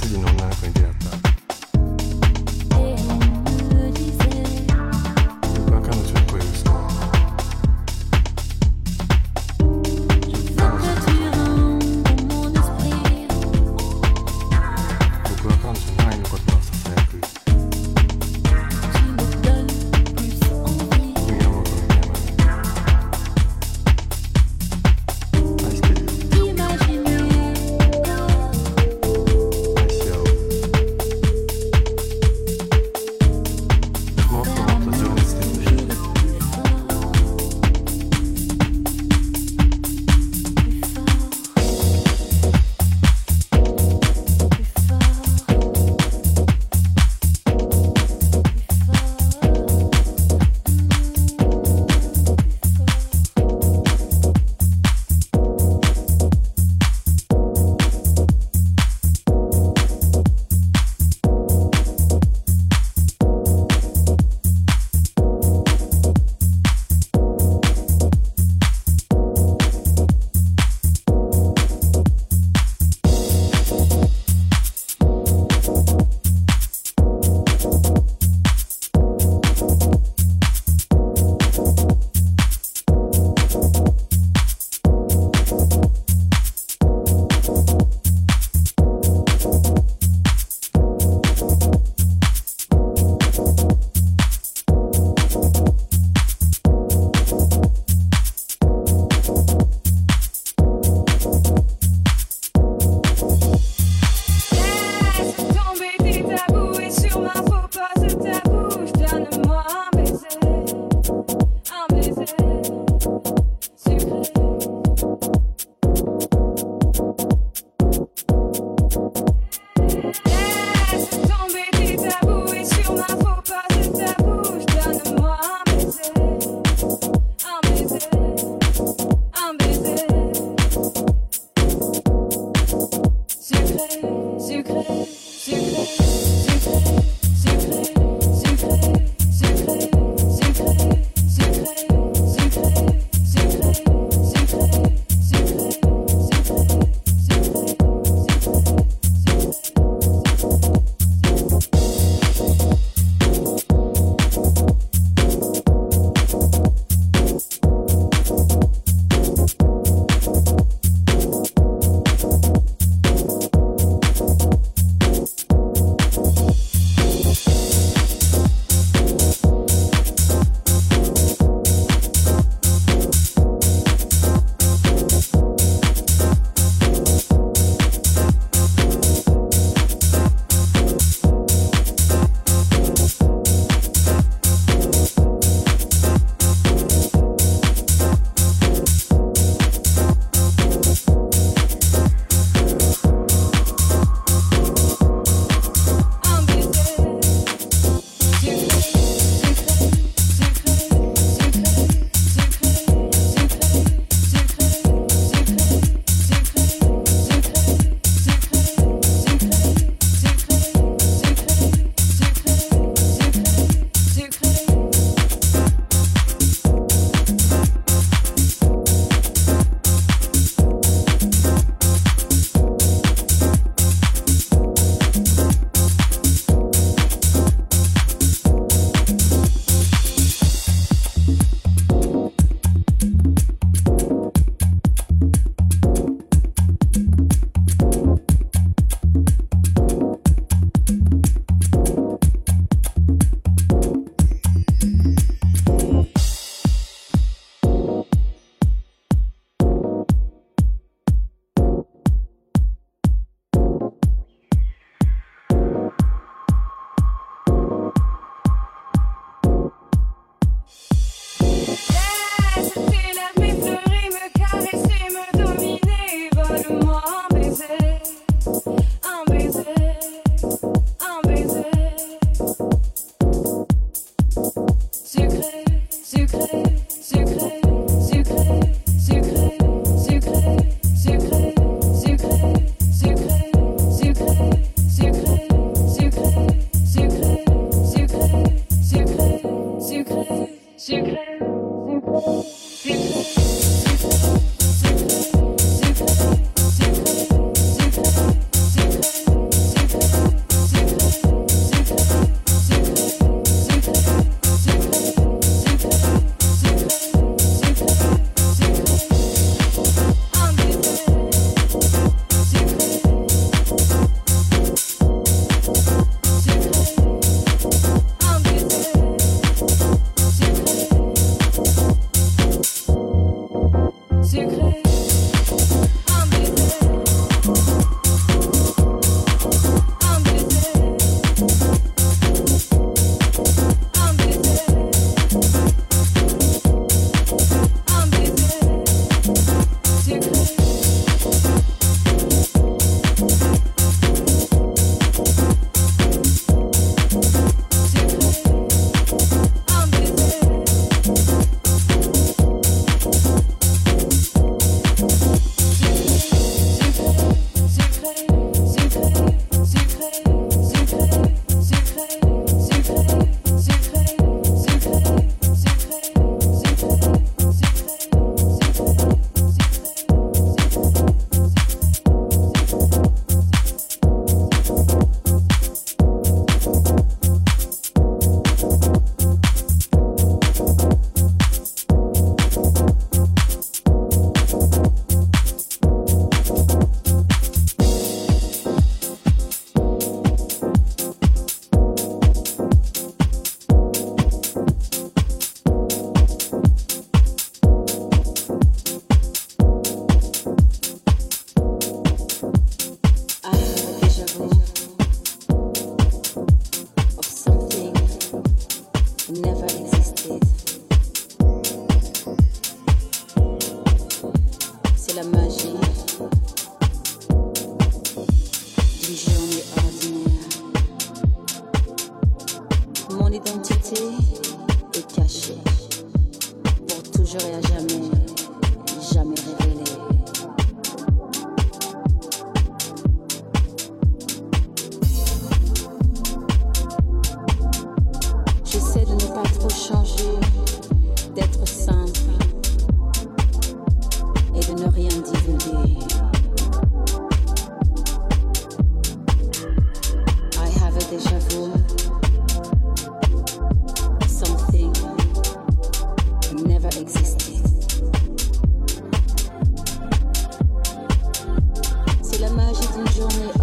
自己能不能回家 C'est la magie d'une journée.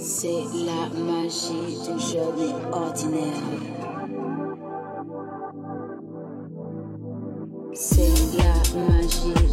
C'est la magie d'une journée ordinaire. C'est la magie.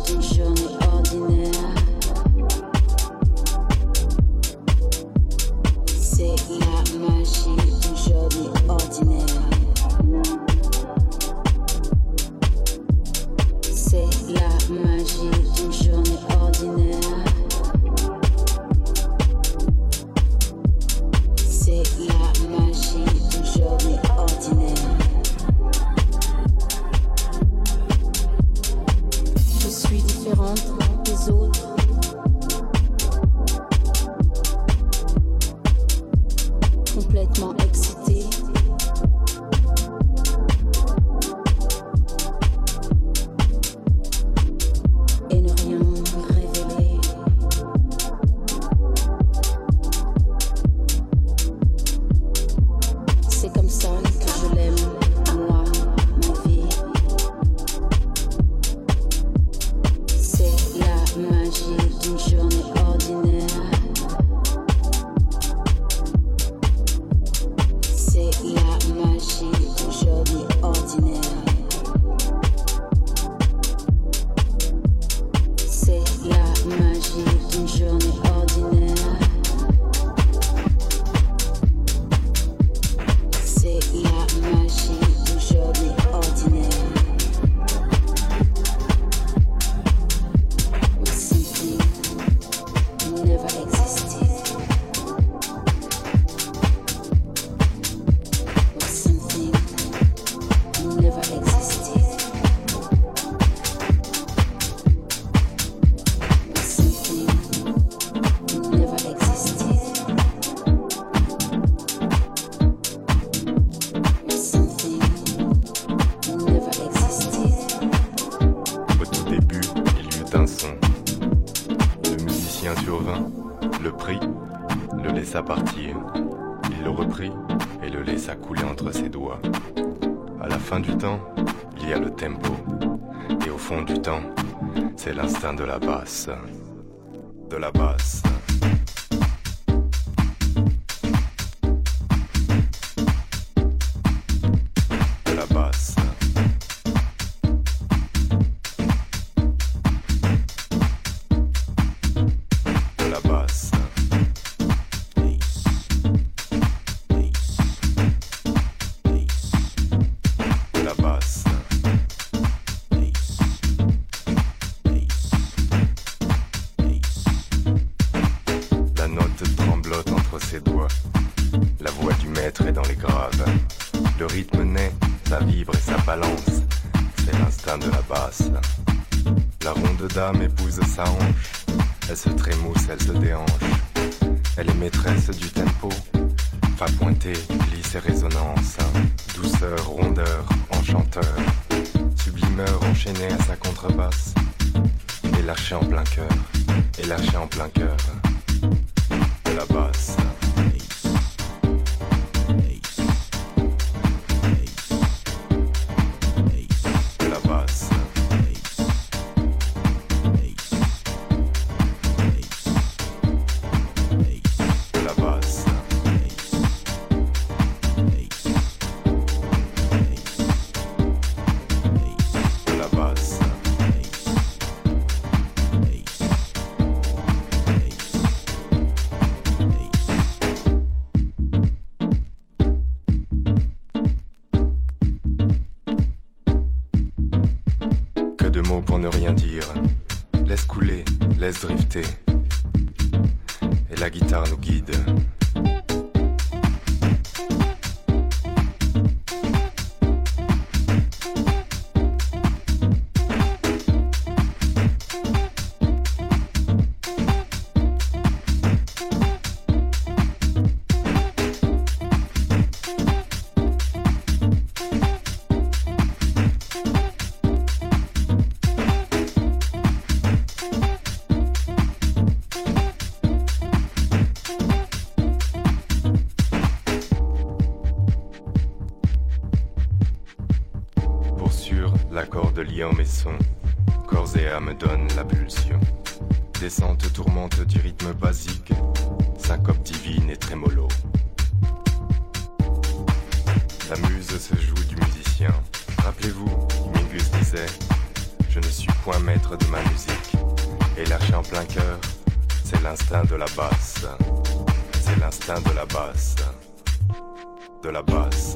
Исаак. Je ne suis point maître de ma musique. Et lâcher en plein cœur, c'est l'instinct de la basse. C'est l'instinct de la basse. De la basse.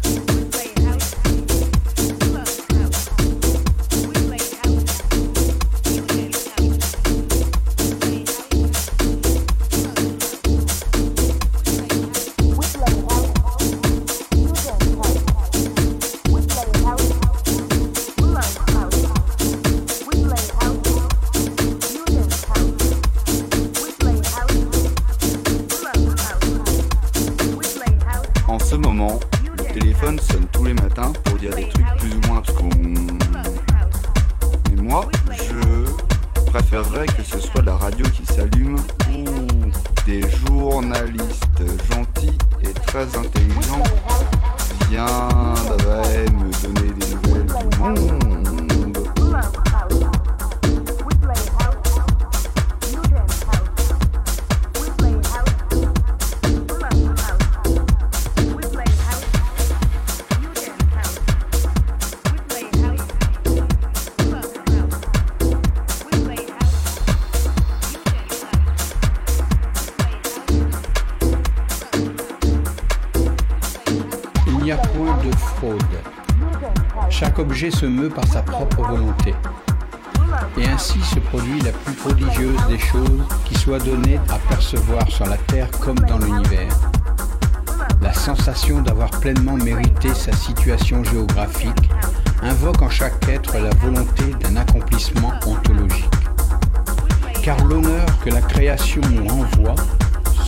meut par sa propre volonté. Et ainsi se produit la plus prodigieuse des choses qui soit donnée à percevoir sur la Terre comme dans l'univers. La sensation d'avoir pleinement mérité sa situation géographique invoque en chaque être la volonté d'un accomplissement ontologique. Car l'honneur que la création nous renvoie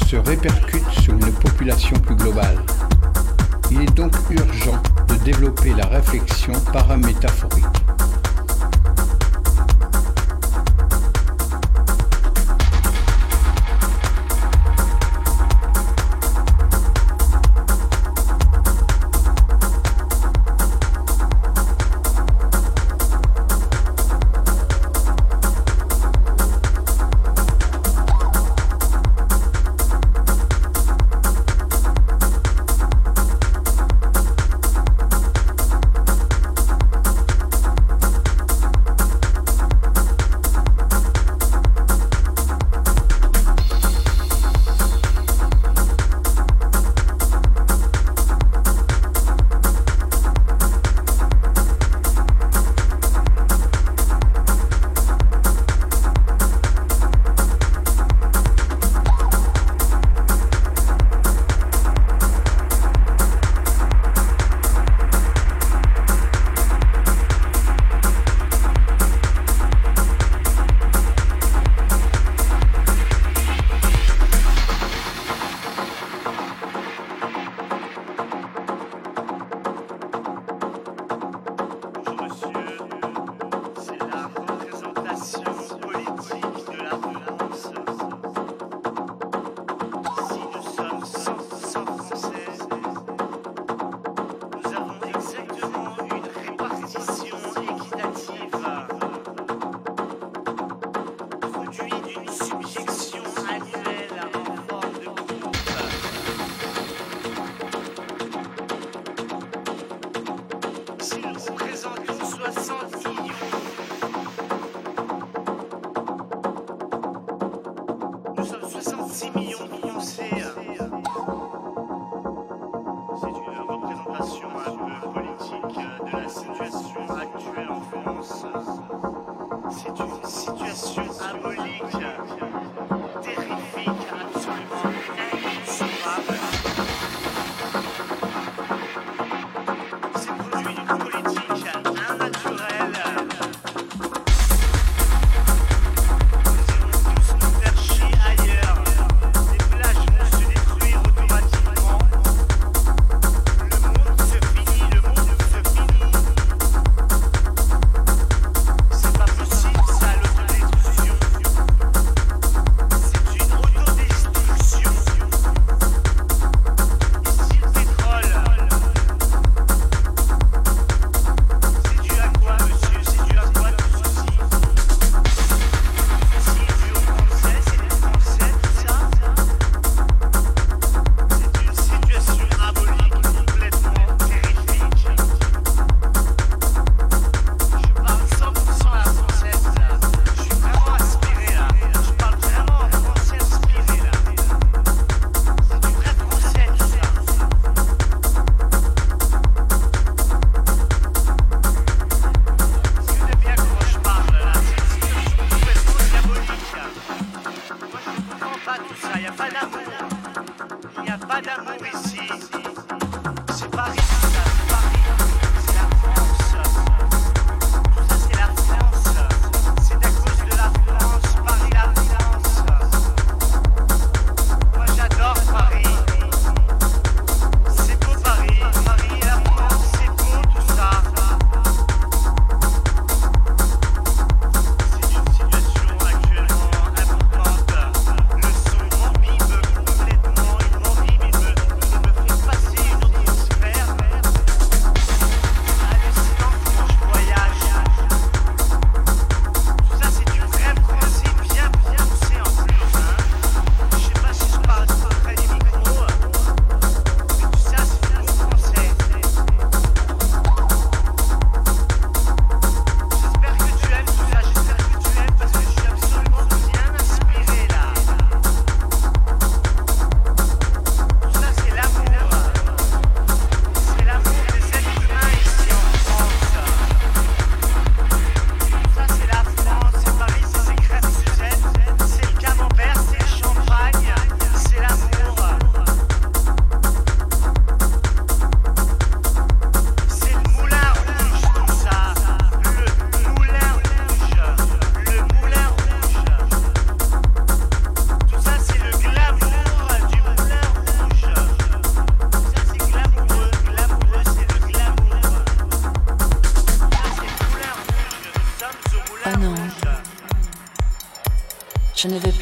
se répercute sur une population plus globale. Il est donc urgent développer la réflexion paramétaphorique.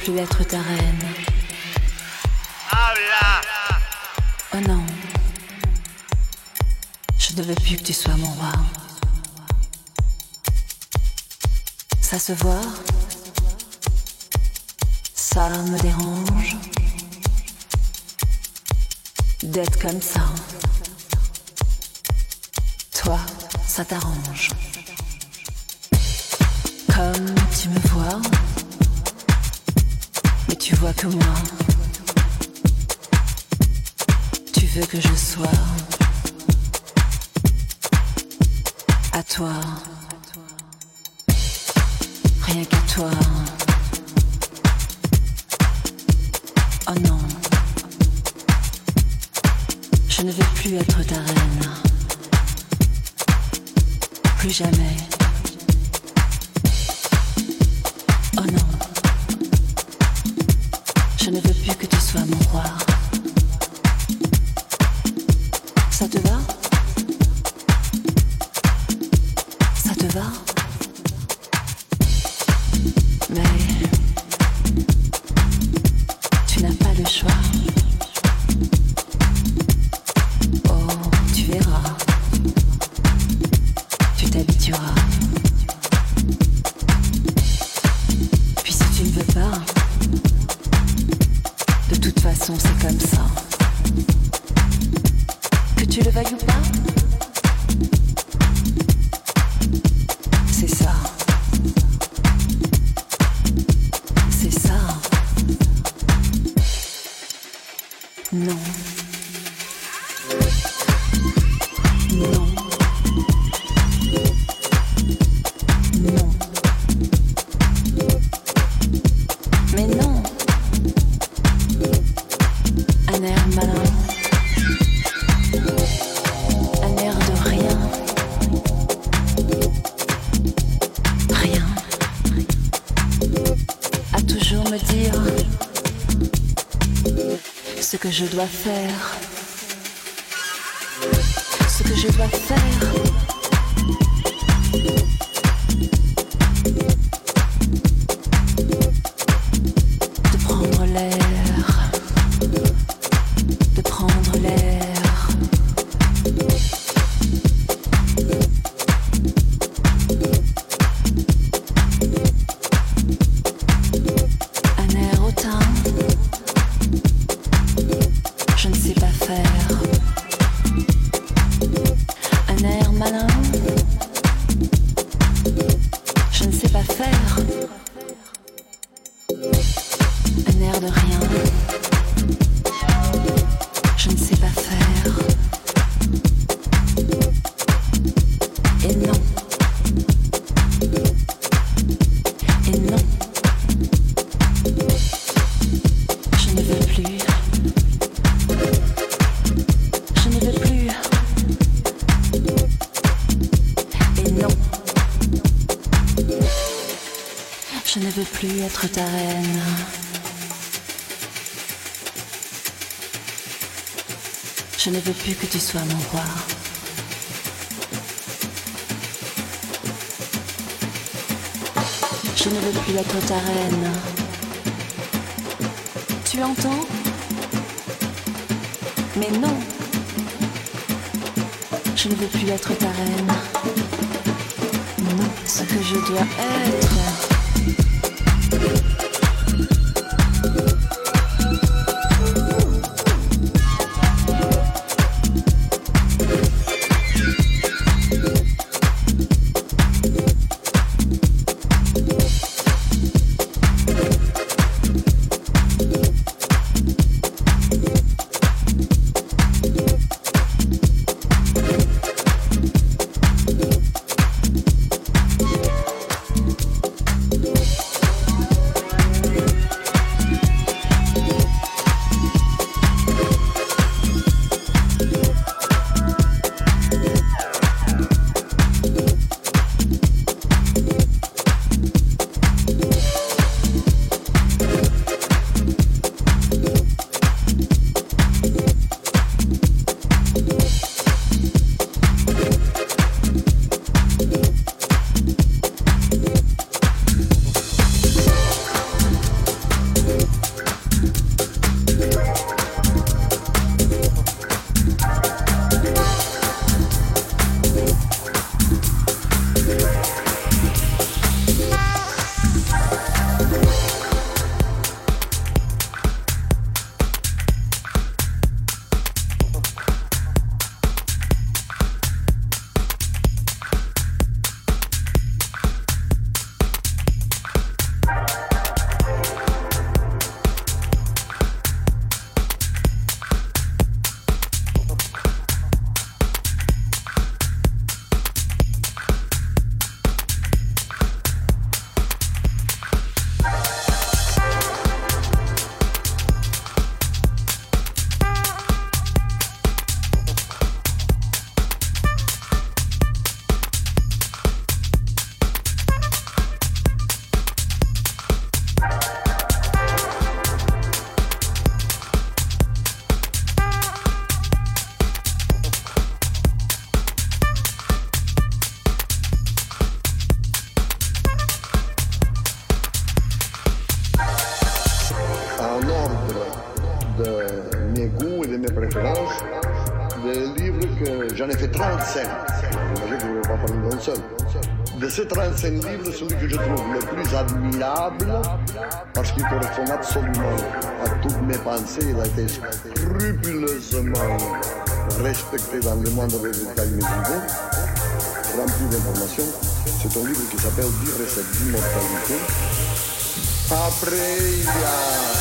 Plus être ta reine. Oh non. Je ne veux plus que tu sois mon roi. Ça se voit Ça me dérange d'être comme ça. Toi, ça t'arrange. Comme tu me vois, tu vois que moi. Tu veux que je sois à toi. Rien qu'à toi. Oh non. Je ne veux plus être ta reine. Plus jamais. Je dois faire. Veux plus que tu sois mon roi. Je ne veux plus être ta reine. Tu entends? Mais non. Je ne veux plus être ta reine. Non, ce que je dois être. Absolument à toutes mes pensées, il a été scrupuleusement respecté dans le moindre détail de mes idées, rempli d'informations, c'est un livre qui s'appelle 10 recettes d'immortalité. Après, il y a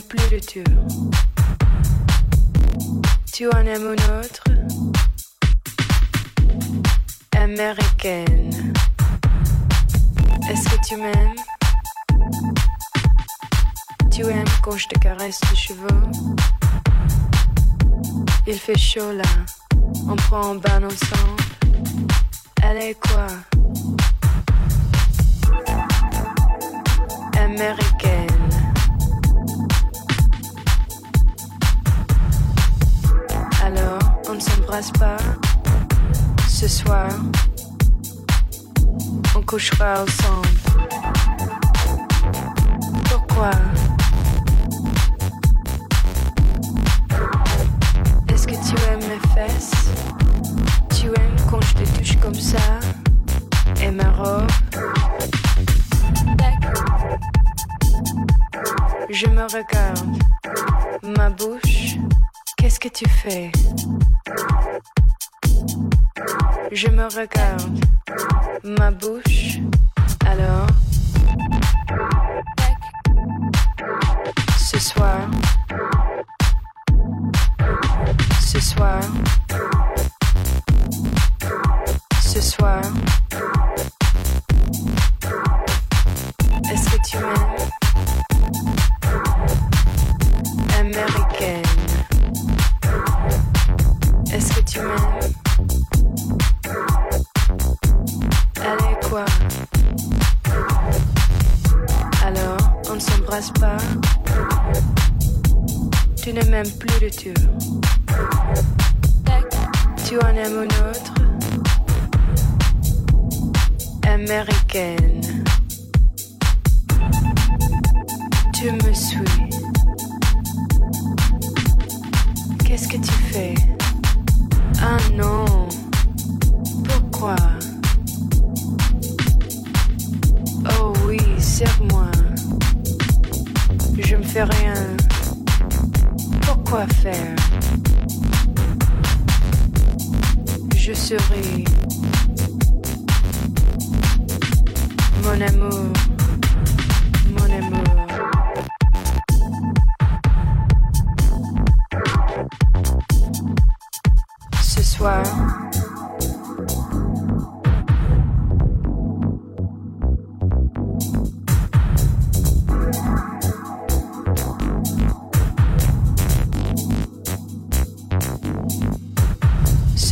plus le Dieu. Tu en aimes une autre? Américaine. Est-ce que tu m'aimes? Tu aimes quand je te caresse les cheveux? Il fait chaud là, on prend un bain ensemble. Allez quoi? Américaine. pas ce soir, on couchera ensemble. Pourquoi? Est-ce que tu aimes mes fesses? Tu aimes quand je te touche comme ça? Et ma robe? Je me regarde, ma bouche? Qu'est-ce que tu fais? Je me regarde. Ma bouche. Alors? Ce soir. Ce soir. Ce soir.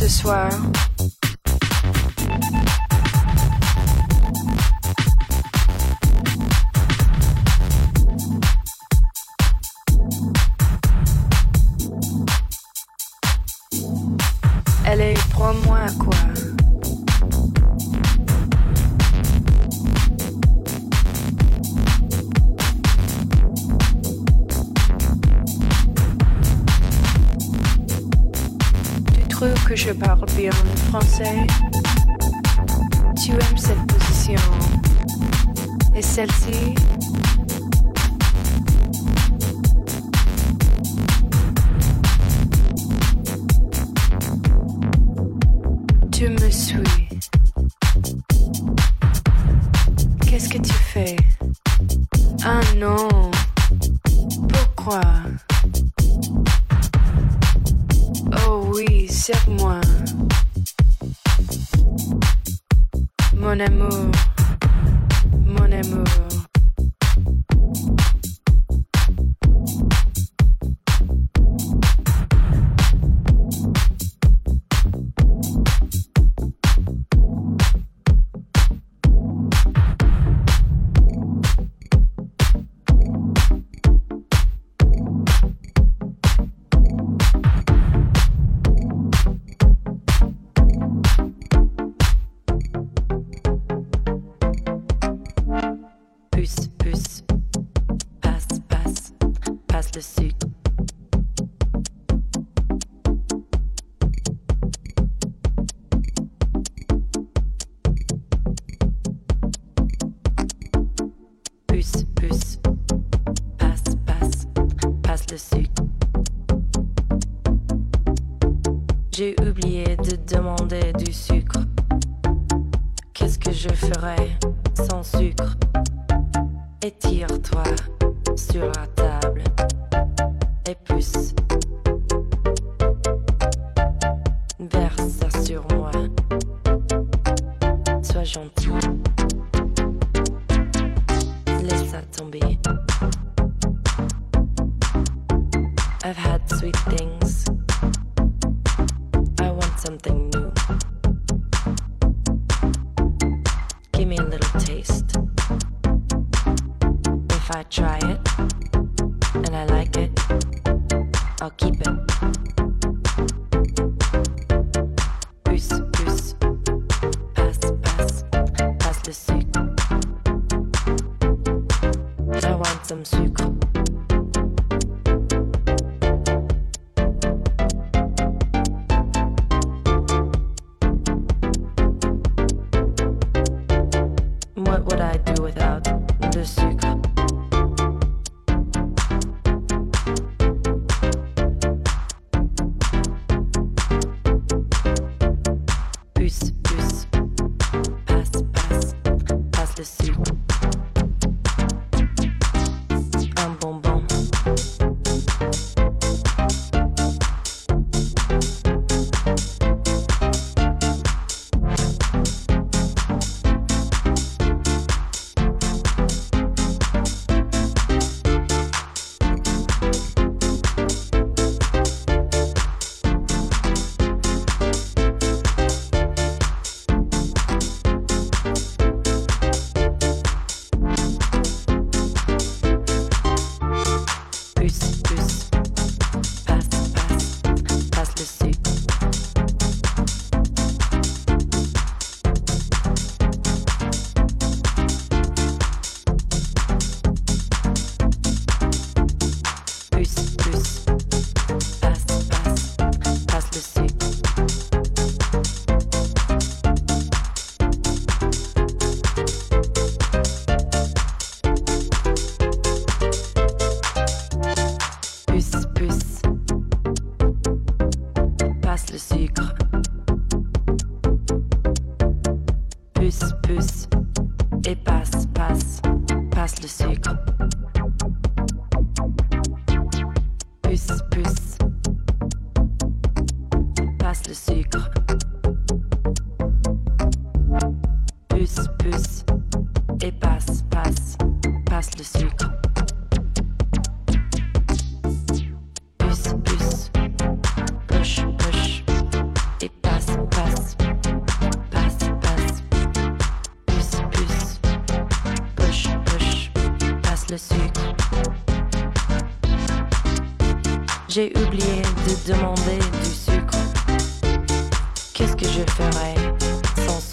Ce soir. Tu aimes cette position. Et celle-ci try it, and I like it, I'll keep it. J'ai oublié de demander du sucre. Qu'est-ce que je ferais sans sucre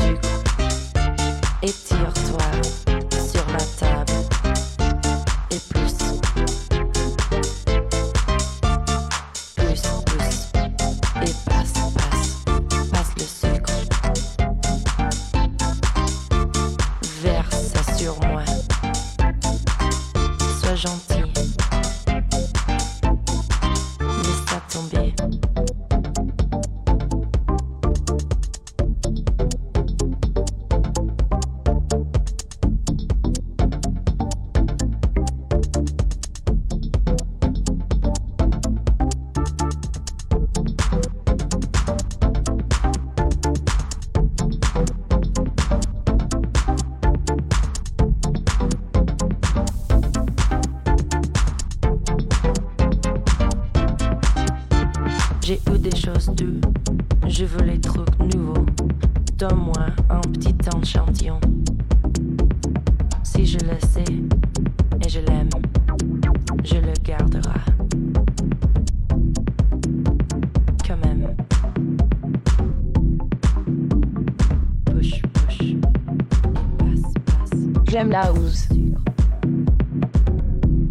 J'aime la house.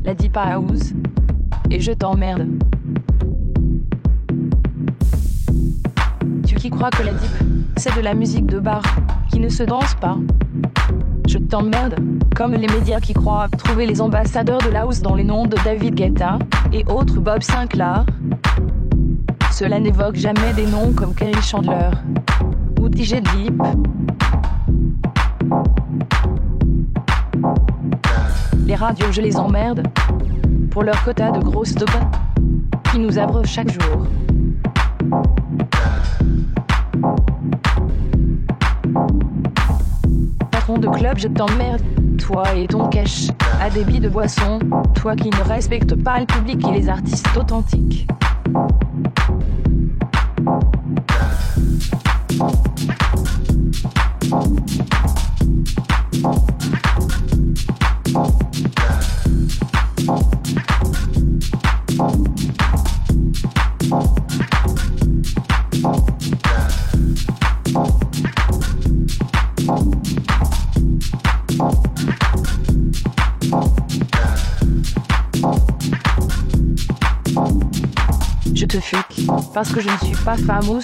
La deep house. Et je t'emmerde. Tu qui crois que la deep, c'est de la musique de bar, qui ne se danse pas? Je t'emmerde, comme les médias qui croient trouver les ambassadeurs de la house dans les noms de David Guetta et autres Bob Sinclair. Cela n'évoque jamais des noms comme Kerry Chandler ou DJ Deep. Les radios, je les emmerde pour leur quota de grosses dope qui nous abreuvent chaque jour. Patron de club, je t'emmerde, toi et ton cash à débit de boisson, toi qui ne respectes pas le public et les artistes authentiques. Parce que je ne suis pas famous.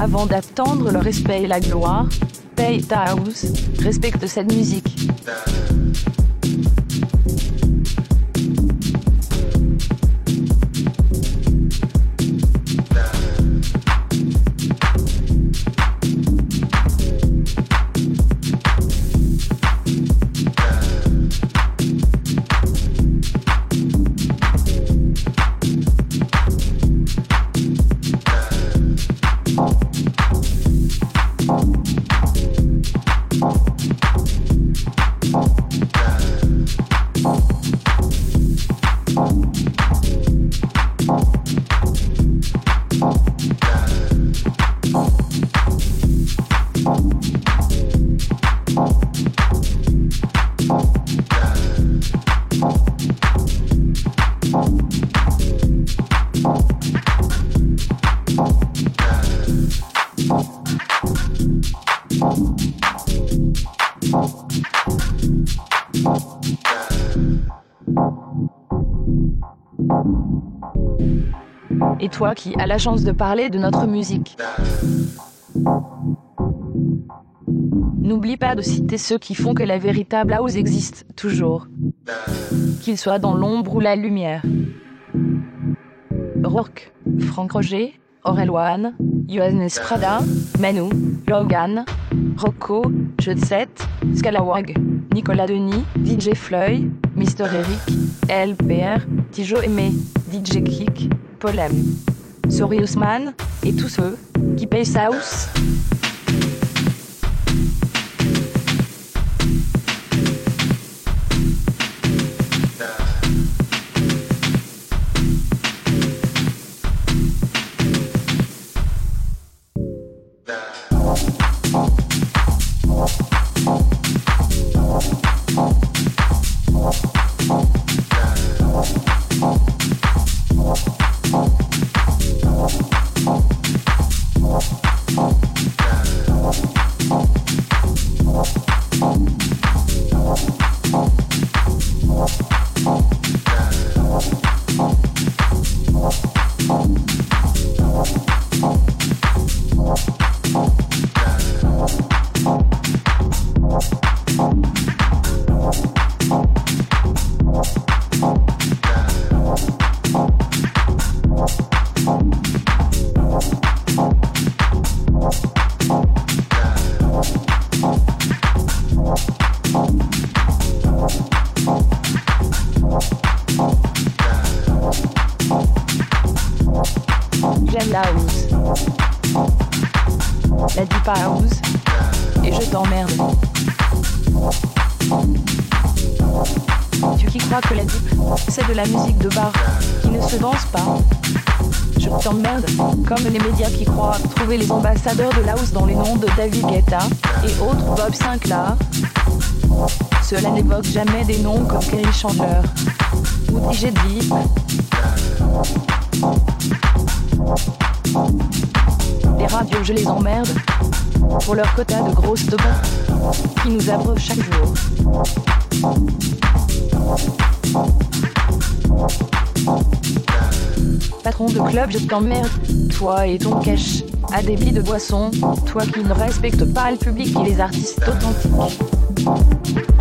Avant d'attendre le respect et la gloire, paye ta house, respecte cette musique. Qui as la chance de parler de notre musique. N'oublie pas de citer ceux qui font que la véritable house existe toujours. Qu'ils soient dans l'ombre ou la lumière. Rourke, Franck Roger, Aurel One, Johannes Prada, Manu, Logan, Rocco, Jet Scalawag, Nicolas Denis, DJ Floyd, Mister Eric, LPR, Tijo Aimé, DJ Kick, Polem, Sorius Man, et tous ceux qui payent La musique de bar qui ne se danse pas. Je t'emmerde, comme les médias qui croient trouver les ambassadeurs de house dans les noms de David Guetta et autres Bob Sinclair. Cela n'évoque jamais des noms comme Kerry Chandler ou DJ Deep. Les radios, je les emmerde pour leur quota de grosses de qui nous abreuvent chaque jour. Patron de club, je t'emmerde. Toi et ton cash à débit de boisson. Toi qui ne respectes pas le public et les artistes authentiques.